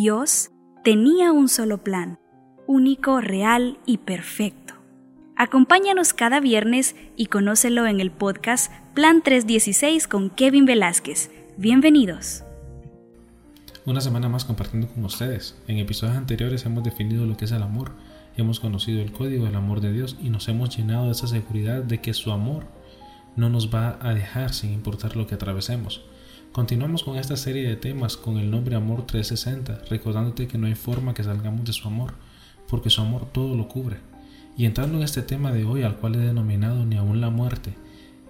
Dios tenía un solo plan, único, real y perfecto. Acompáñanos cada viernes y conócelo en el podcast Plan 316 con Kevin Velázquez. Bienvenidos. Una semana más compartiendo con ustedes. En episodios anteriores hemos definido lo que es el amor, hemos conocido el código del amor de Dios y nos hemos llenado de esa seguridad de que su amor no nos va a dejar sin importar lo que atravesemos. Continuamos con esta serie de temas con el nombre Amor 360, recordándote que no hay forma que salgamos de su amor, porque su amor todo lo cubre. Y entrando en este tema de hoy, al cual he denominado ni aún la muerte,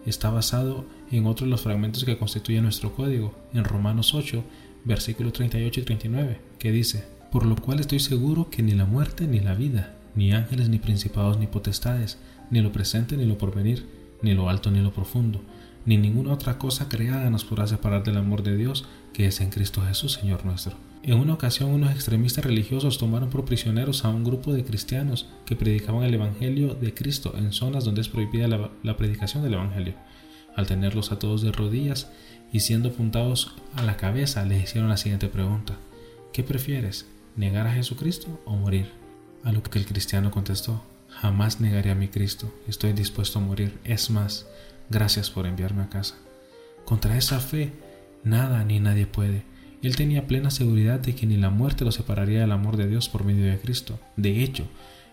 está basado en otro de los fragmentos que constituyen nuestro código, en Romanos 8, versículos 38 y 39, que dice, Por lo cual estoy seguro que ni la muerte ni la vida, ni ángeles ni principados ni potestades, ni lo presente ni lo porvenir, ni lo alto ni lo profundo, ni ninguna otra cosa creada nos podrá separar del amor de Dios que es en Cristo Jesús, Señor nuestro. En una ocasión unos extremistas religiosos tomaron por prisioneros a un grupo de cristianos que predicaban el Evangelio de Cristo en zonas donde es prohibida la, la predicación del Evangelio. Al tenerlos a todos de rodillas y siendo apuntados a la cabeza, les hicieron la siguiente pregunta. ¿Qué prefieres? ¿Negar a Jesucristo o morir? A lo que el cristiano contestó, jamás negaré a mi Cristo, estoy dispuesto a morir. Es más, gracias por enviarme a casa. Contra esa fe, nada ni nadie puede. Él tenía plena seguridad de que ni la muerte lo separaría del amor de Dios por medio de Cristo. De hecho,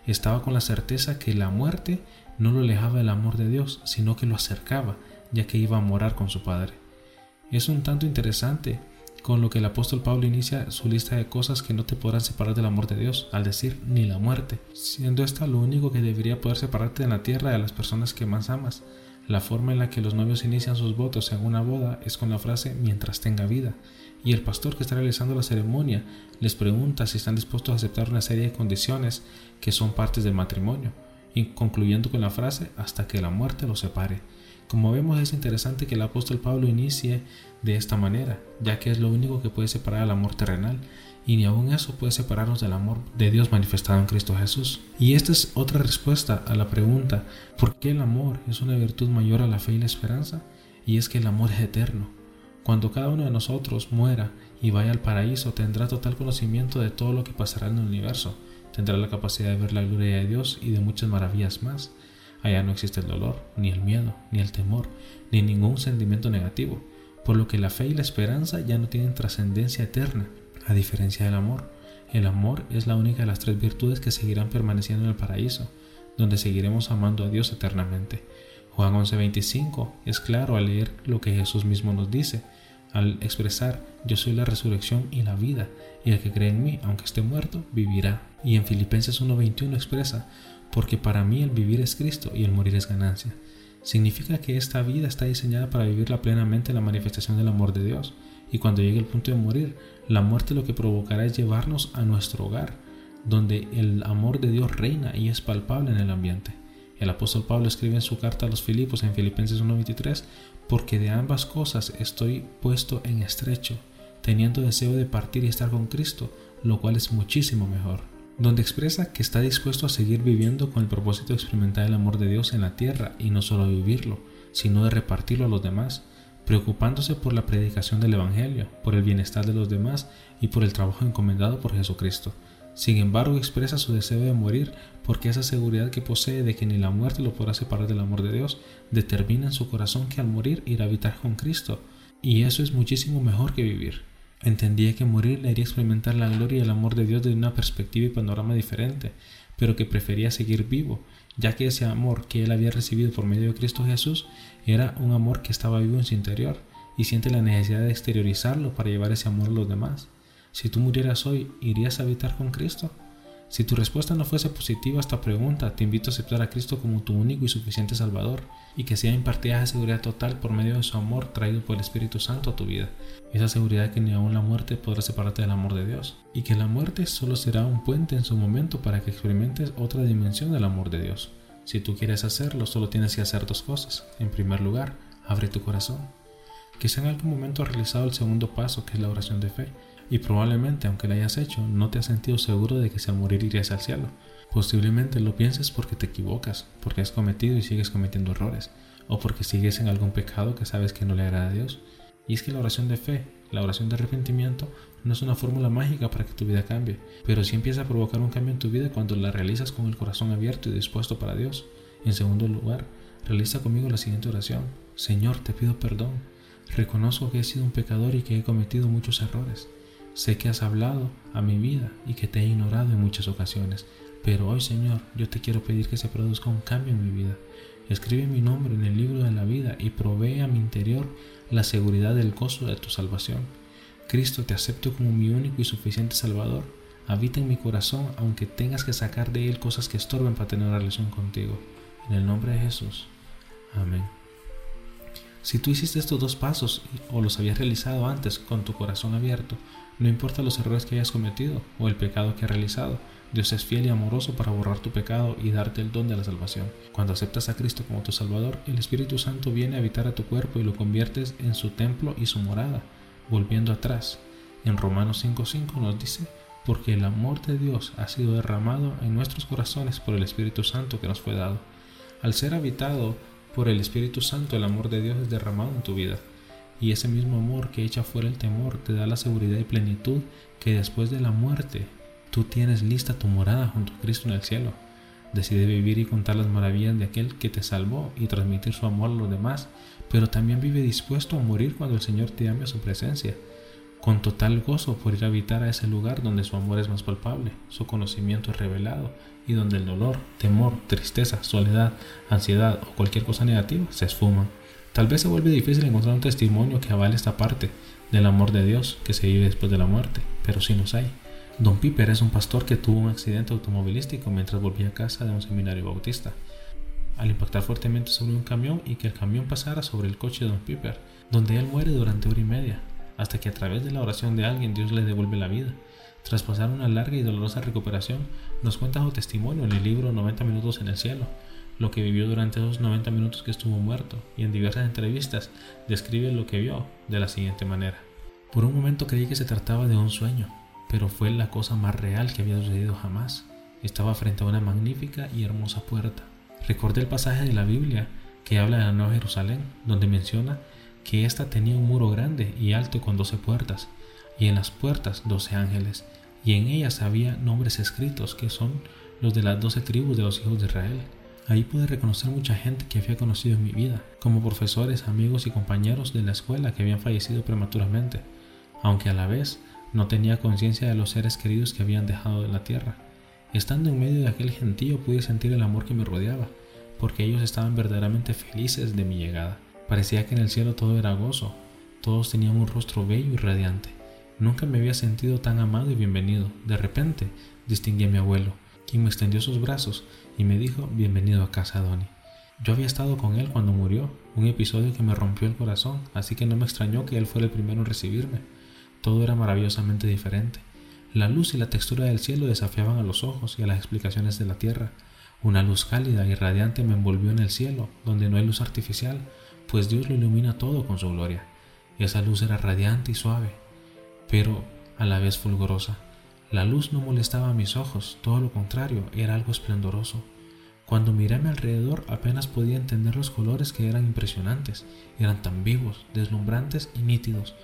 estaba con la certeza que la muerte no lo alejaba del amor de Dios, sino que lo acercaba, ya que iba a morar con su Padre. Es un tanto interesante con lo que el apóstol Pablo inicia su lista de cosas que no te podrán separar del amor de Dios, al decir ni la muerte, siendo esta lo único que debería poder separarte de la tierra de las personas que más amas. La forma en la que los novios inician sus votos en una boda es con la frase mientras tenga vida, y el pastor que está realizando la ceremonia les pregunta si están dispuestos a aceptar una serie de condiciones que son partes del matrimonio, y concluyendo con la frase hasta que la muerte los separe. Como vemos es interesante que el apóstol Pablo inicie de esta manera, ya que es lo único que puede separar al amor terrenal, y ni aun eso puede separarnos del amor de Dios manifestado en Cristo Jesús. Y esta es otra respuesta a la pregunta, ¿por qué el amor es una virtud mayor a la fe y la esperanza? Y es que el amor es eterno. Cuando cada uno de nosotros muera y vaya al paraíso, tendrá total conocimiento de todo lo que pasará en el universo, tendrá la capacidad de ver la gloria de Dios y de muchas maravillas más. Allá no existe el dolor, ni el miedo, ni el temor, ni ningún sentimiento negativo, por lo que la fe y la esperanza ya no tienen trascendencia eterna, a diferencia del amor. El amor es la única de las tres virtudes que seguirán permaneciendo en el paraíso, donde seguiremos amando a Dios eternamente. Juan 11:25 es claro al leer lo que Jesús mismo nos dice, al expresar yo soy la resurrección y la vida, y el que cree en mí, aunque esté muerto, vivirá. Y en Filipenses 1:21 expresa, porque para mí el vivir es Cristo y el morir es ganancia. Significa que esta vida está diseñada para vivirla plenamente en la manifestación del amor de Dios y cuando llegue el punto de morir, la muerte lo que provocará es llevarnos a nuestro hogar, donde el amor de Dios reina y es palpable en el ambiente. El apóstol Pablo escribe en su carta a los Filipos en Filipenses 1:23, porque de ambas cosas estoy puesto en estrecho, teniendo deseo de partir y estar con Cristo, lo cual es muchísimo mejor. Donde expresa que está dispuesto a seguir viviendo con el propósito de experimentar el amor de Dios en la tierra y no solo vivirlo, sino de repartirlo a los demás, preocupándose por la predicación del Evangelio, por el bienestar de los demás y por el trabajo encomendado por Jesucristo. Sin embargo, expresa su deseo de morir porque esa seguridad que posee de que ni la muerte lo podrá separar del amor de Dios determina en su corazón que al morir irá a habitar con Cristo. Y eso es muchísimo mejor que vivir. Entendía que morir le haría experimentar la gloria y el amor de Dios desde una perspectiva y panorama diferente, pero que prefería seguir vivo, ya que ese amor que él había recibido por medio de Cristo Jesús era un amor que estaba vivo en su interior y siente la necesidad de exteriorizarlo para llevar ese amor a los demás. Si tú murieras hoy, ¿irías a habitar con Cristo? Si tu respuesta no fuese positiva a esta pregunta, te invito a aceptar a Cristo como tu único y suficiente Salvador y que sea impartida esa seguridad total por medio de su amor traído por el Espíritu Santo a tu vida. Esa seguridad que ni aun la muerte podrá separarte del amor de Dios y que la muerte solo será un puente en su momento para que experimentes otra dimensión del amor de Dios. Si tú quieres hacerlo, solo tienes que hacer dos cosas. En primer lugar, abre tu corazón. Quizá en algún momento has realizado el segundo paso, que es la oración de fe, y probablemente, aunque la hayas hecho, no te has sentido seguro de que si al morir irías al cielo. Posiblemente lo pienses porque te equivocas, porque has cometido y sigues cometiendo errores, o porque sigues en algún pecado que sabes que no le agrada a Dios. Y es que la oración de fe, la oración de arrepentimiento, no es una fórmula mágica para que tu vida cambie, pero sí empieza a provocar un cambio en tu vida cuando la realizas con el corazón abierto y dispuesto para Dios. En segundo lugar, realiza conmigo la siguiente oración. Señor, te pido perdón. Reconozco que he sido un pecador y que he cometido muchos errores. Sé que has hablado a mi vida y que te he ignorado en muchas ocasiones, pero hoy, Señor, yo te quiero pedir que se produzca un cambio en mi vida. Escribe mi nombre en el libro de la vida y provee a mi interior la seguridad del gozo de tu salvación. Cristo, te acepto como mi único y suficiente Salvador. Habita en mi corazón aunque tengas que sacar de él cosas que estorben para tener relación contigo. En el nombre de Jesús. Amén. Si tú hiciste estos dos pasos o los habías realizado antes con tu corazón abierto, no importa los errores que hayas cometido o el pecado que has realizado, Dios es fiel y amoroso para borrar tu pecado y darte el don de la salvación. Cuando aceptas a Cristo como tu Salvador, el Espíritu Santo viene a habitar a tu cuerpo y lo conviertes en su templo y su morada volviendo atrás. En Romanos 5.5 nos dice, porque el amor de Dios ha sido derramado en nuestros corazones por el Espíritu Santo que nos fue dado. Al ser habitado por el Espíritu Santo, el amor de Dios es derramado en tu vida. Y ese mismo amor que echa fuera el temor te da la seguridad y plenitud que después de la muerte tú tienes lista tu morada junto a Cristo en el cielo. Decide vivir y contar las maravillas de aquel que te salvó y transmitir su amor a los demás pero también vive dispuesto a morir cuando el Señor te llame a su presencia, con total gozo por ir a habitar a ese lugar donde su amor es más palpable, su conocimiento es revelado y donde el dolor, temor, tristeza, soledad, ansiedad o cualquier cosa negativa se esfuman. Tal vez se vuelve difícil encontrar un testimonio que avale esta parte del amor de Dios que se vive después de la muerte, pero sí los hay. Don Piper es un pastor que tuvo un accidente automovilístico mientras volvía a casa de un seminario bautista al impactar fuertemente sobre un camión y que el camión pasara sobre el coche de Don Piper, donde él muere durante hora y media, hasta que a través de la oración de alguien Dios le devuelve la vida. Tras pasar una larga y dolorosa recuperación, nos cuenta su testimonio en el libro 90 minutos en el cielo, lo que vivió durante esos 90 minutos que estuvo muerto, y en diversas entrevistas describe lo que vio de la siguiente manera. Por un momento creí que se trataba de un sueño, pero fue la cosa más real que había sucedido jamás. Estaba frente a una magnífica y hermosa puerta, Recordé el pasaje de la Biblia que habla de la Nueva Jerusalén, donde menciona que ésta tenía un muro grande y alto con doce puertas, y en las puertas doce ángeles, y en ellas había nombres escritos que son los de las doce tribus de los hijos de Israel. Ahí pude reconocer mucha gente que había conocido en mi vida, como profesores, amigos y compañeros de la escuela que habían fallecido prematuramente, aunque a la vez no tenía conciencia de los seres queridos que habían dejado de la tierra. Estando en medio de aquel gentío pude sentir el amor que me rodeaba, porque ellos estaban verdaderamente felices de mi llegada. Parecía que en el cielo todo era gozo, todos tenían un rostro bello y radiante. Nunca me había sentido tan amado y bienvenido. De repente distinguí a mi abuelo, quien me extendió sus brazos y me dijo bienvenido a casa, Donny. Yo había estado con él cuando murió, un episodio que me rompió el corazón, así que no me extrañó que él fuera el primero en recibirme. Todo era maravillosamente diferente. La luz y la textura del cielo desafiaban a los ojos y a las explicaciones de la tierra. Una luz cálida y radiante me envolvió en el cielo, donde no hay luz artificial, pues Dios lo ilumina todo con su gloria. Esa luz era radiante y suave, pero a la vez fulgurosa. La luz no molestaba a mis ojos, todo lo contrario, era algo esplendoroso. Cuando miré a mi alrededor apenas podía entender los colores que eran impresionantes, eran tan vivos, deslumbrantes y nítidos.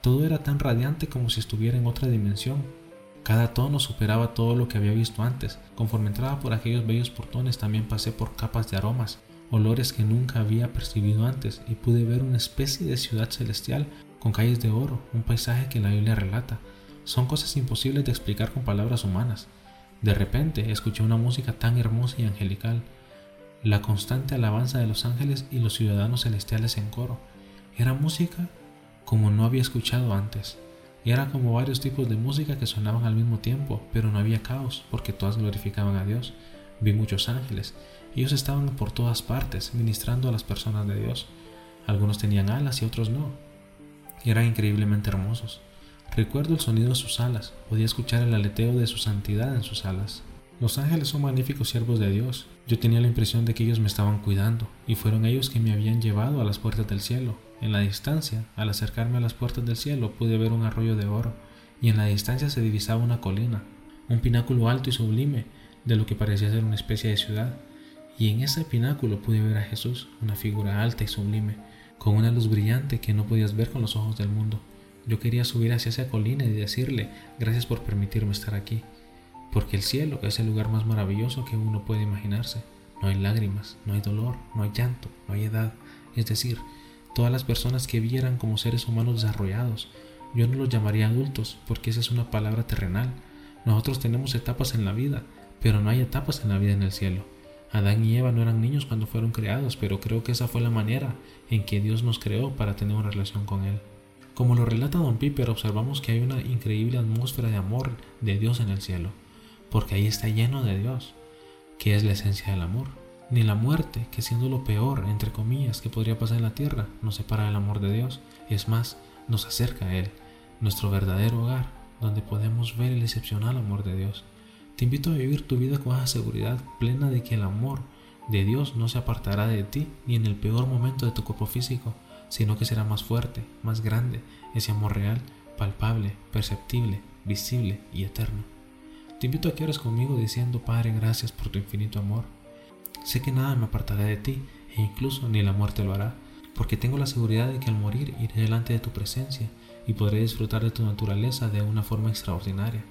Todo era tan radiante como si estuviera en otra dimensión, cada tono superaba todo lo que había visto antes. Conforme entraba por aquellos bellos portones también pasé por capas de aromas, olores que nunca había percibido antes y pude ver una especie de ciudad celestial con calles de oro, un paisaje que la Biblia relata. Son cosas imposibles de explicar con palabras humanas. De repente escuché una música tan hermosa y angelical, la constante alabanza de los ángeles y los ciudadanos celestiales en coro. Era música como no había escuchado antes. Y era como varios tipos de música que sonaban al mismo tiempo, pero no había caos, porque todas glorificaban a Dios. Vi muchos ángeles. Ellos estaban por todas partes, ministrando a las personas de Dios. Algunos tenían alas y otros no. Eran increíblemente hermosos. Recuerdo el sonido de sus alas, podía escuchar el aleteo de su santidad en sus alas. Los ángeles son magníficos siervos de Dios. Yo tenía la impresión de que ellos me estaban cuidando, y fueron ellos que me habían llevado a las puertas del cielo, en la distancia, al acercarme a las puertas del cielo, pude ver un arroyo de oro, y en la distancia se divisaba una colina, un pináculo alto y sublime, de lo que parecía ser una especie de ciudad. Y en ese pináculo pude ver a Jesús, una figura alta y sublime, con una luz brillante que no podías ver con los ojos del mundo. Yo quería subir hacia esa colina y decirle, gracias por permitirme estar aquí, porque el cielo es el lugar más maravilloso que uno puede imaginarse. No hay lágrimas, no hay dolor, no hay llanto, no hay edad, es decir, todas las personas que vieran como seres humanos desarrollados. Yo no los llamaría adultos, porque esa es una palabra terrenal. Nosotros tenemos etapas en la vida, pero no hay etapas en la vida en el cielo. Adán y Eva no eran niños cuando fueron creados, pero creo que esa fue la manera en que Dios nos creó para tener una relación con Él. Como lo relata Don Piper, observamos que hay una increíble atmósfera de amor de Dios en el cielo, porque ahí está lleno de Dios, que es la esencia del amor. Ni la muerte, que siendo lo peor, entre comillas, que podría pasar en la tierra, nos separa del amor de Dios, es más, nos acerca a Él, nuestro verdadero hogar, donde podemos ver el excepcional amor de Dios. Te invito a vivir tu vida con esa seguridad plena de que el amor de Dios no se apartará de ti ni en el peor momento de tu cuerpo físico, sino que será más fuerte, más grande, ese amor real, palpable, perceptible, visible y eterno. Te invito a que ores conmigo diciendo, Padre, gracias por tu infinito amor. Sé que nada me apartará de ti, e incluso ni la muerte lo hará, porque tengo la seguridad de que al morir iré delante de tu presencia y podré disfrutar de tu naturaleza de una forma extraordinaria,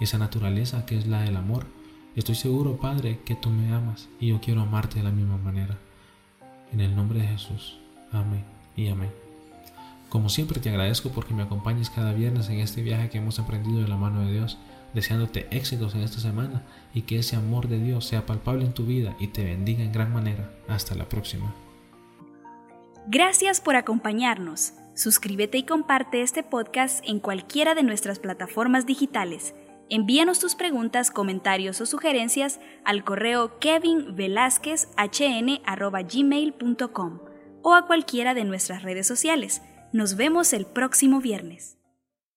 esa naturaleza que es la del amor. Estoy seguro, Padre, que tú me amas y yo quiero amarte de la misma manera. En el nombre de Jesús. Amén y amén. Como siempre te agradezco porque me acompañes cada viernes en este viaje que hemos emprendido de la mano de Dios, deseándote éxitos en esta semana y que ese amor de Dios sea palpable en tu vida y te bendiga en gran manera. Hasta la próxima. Gracias por acompañarnos. Suscríbete y comparte este podcast en cualquiera de nuestras plataformas digitales. Envíanos tus preguntas, comentarios o sugerencias al correo kevinvelázquezhn.gmail.com o a cualquiera de nuestras redes sociales. Nos vemos el próximo viernes.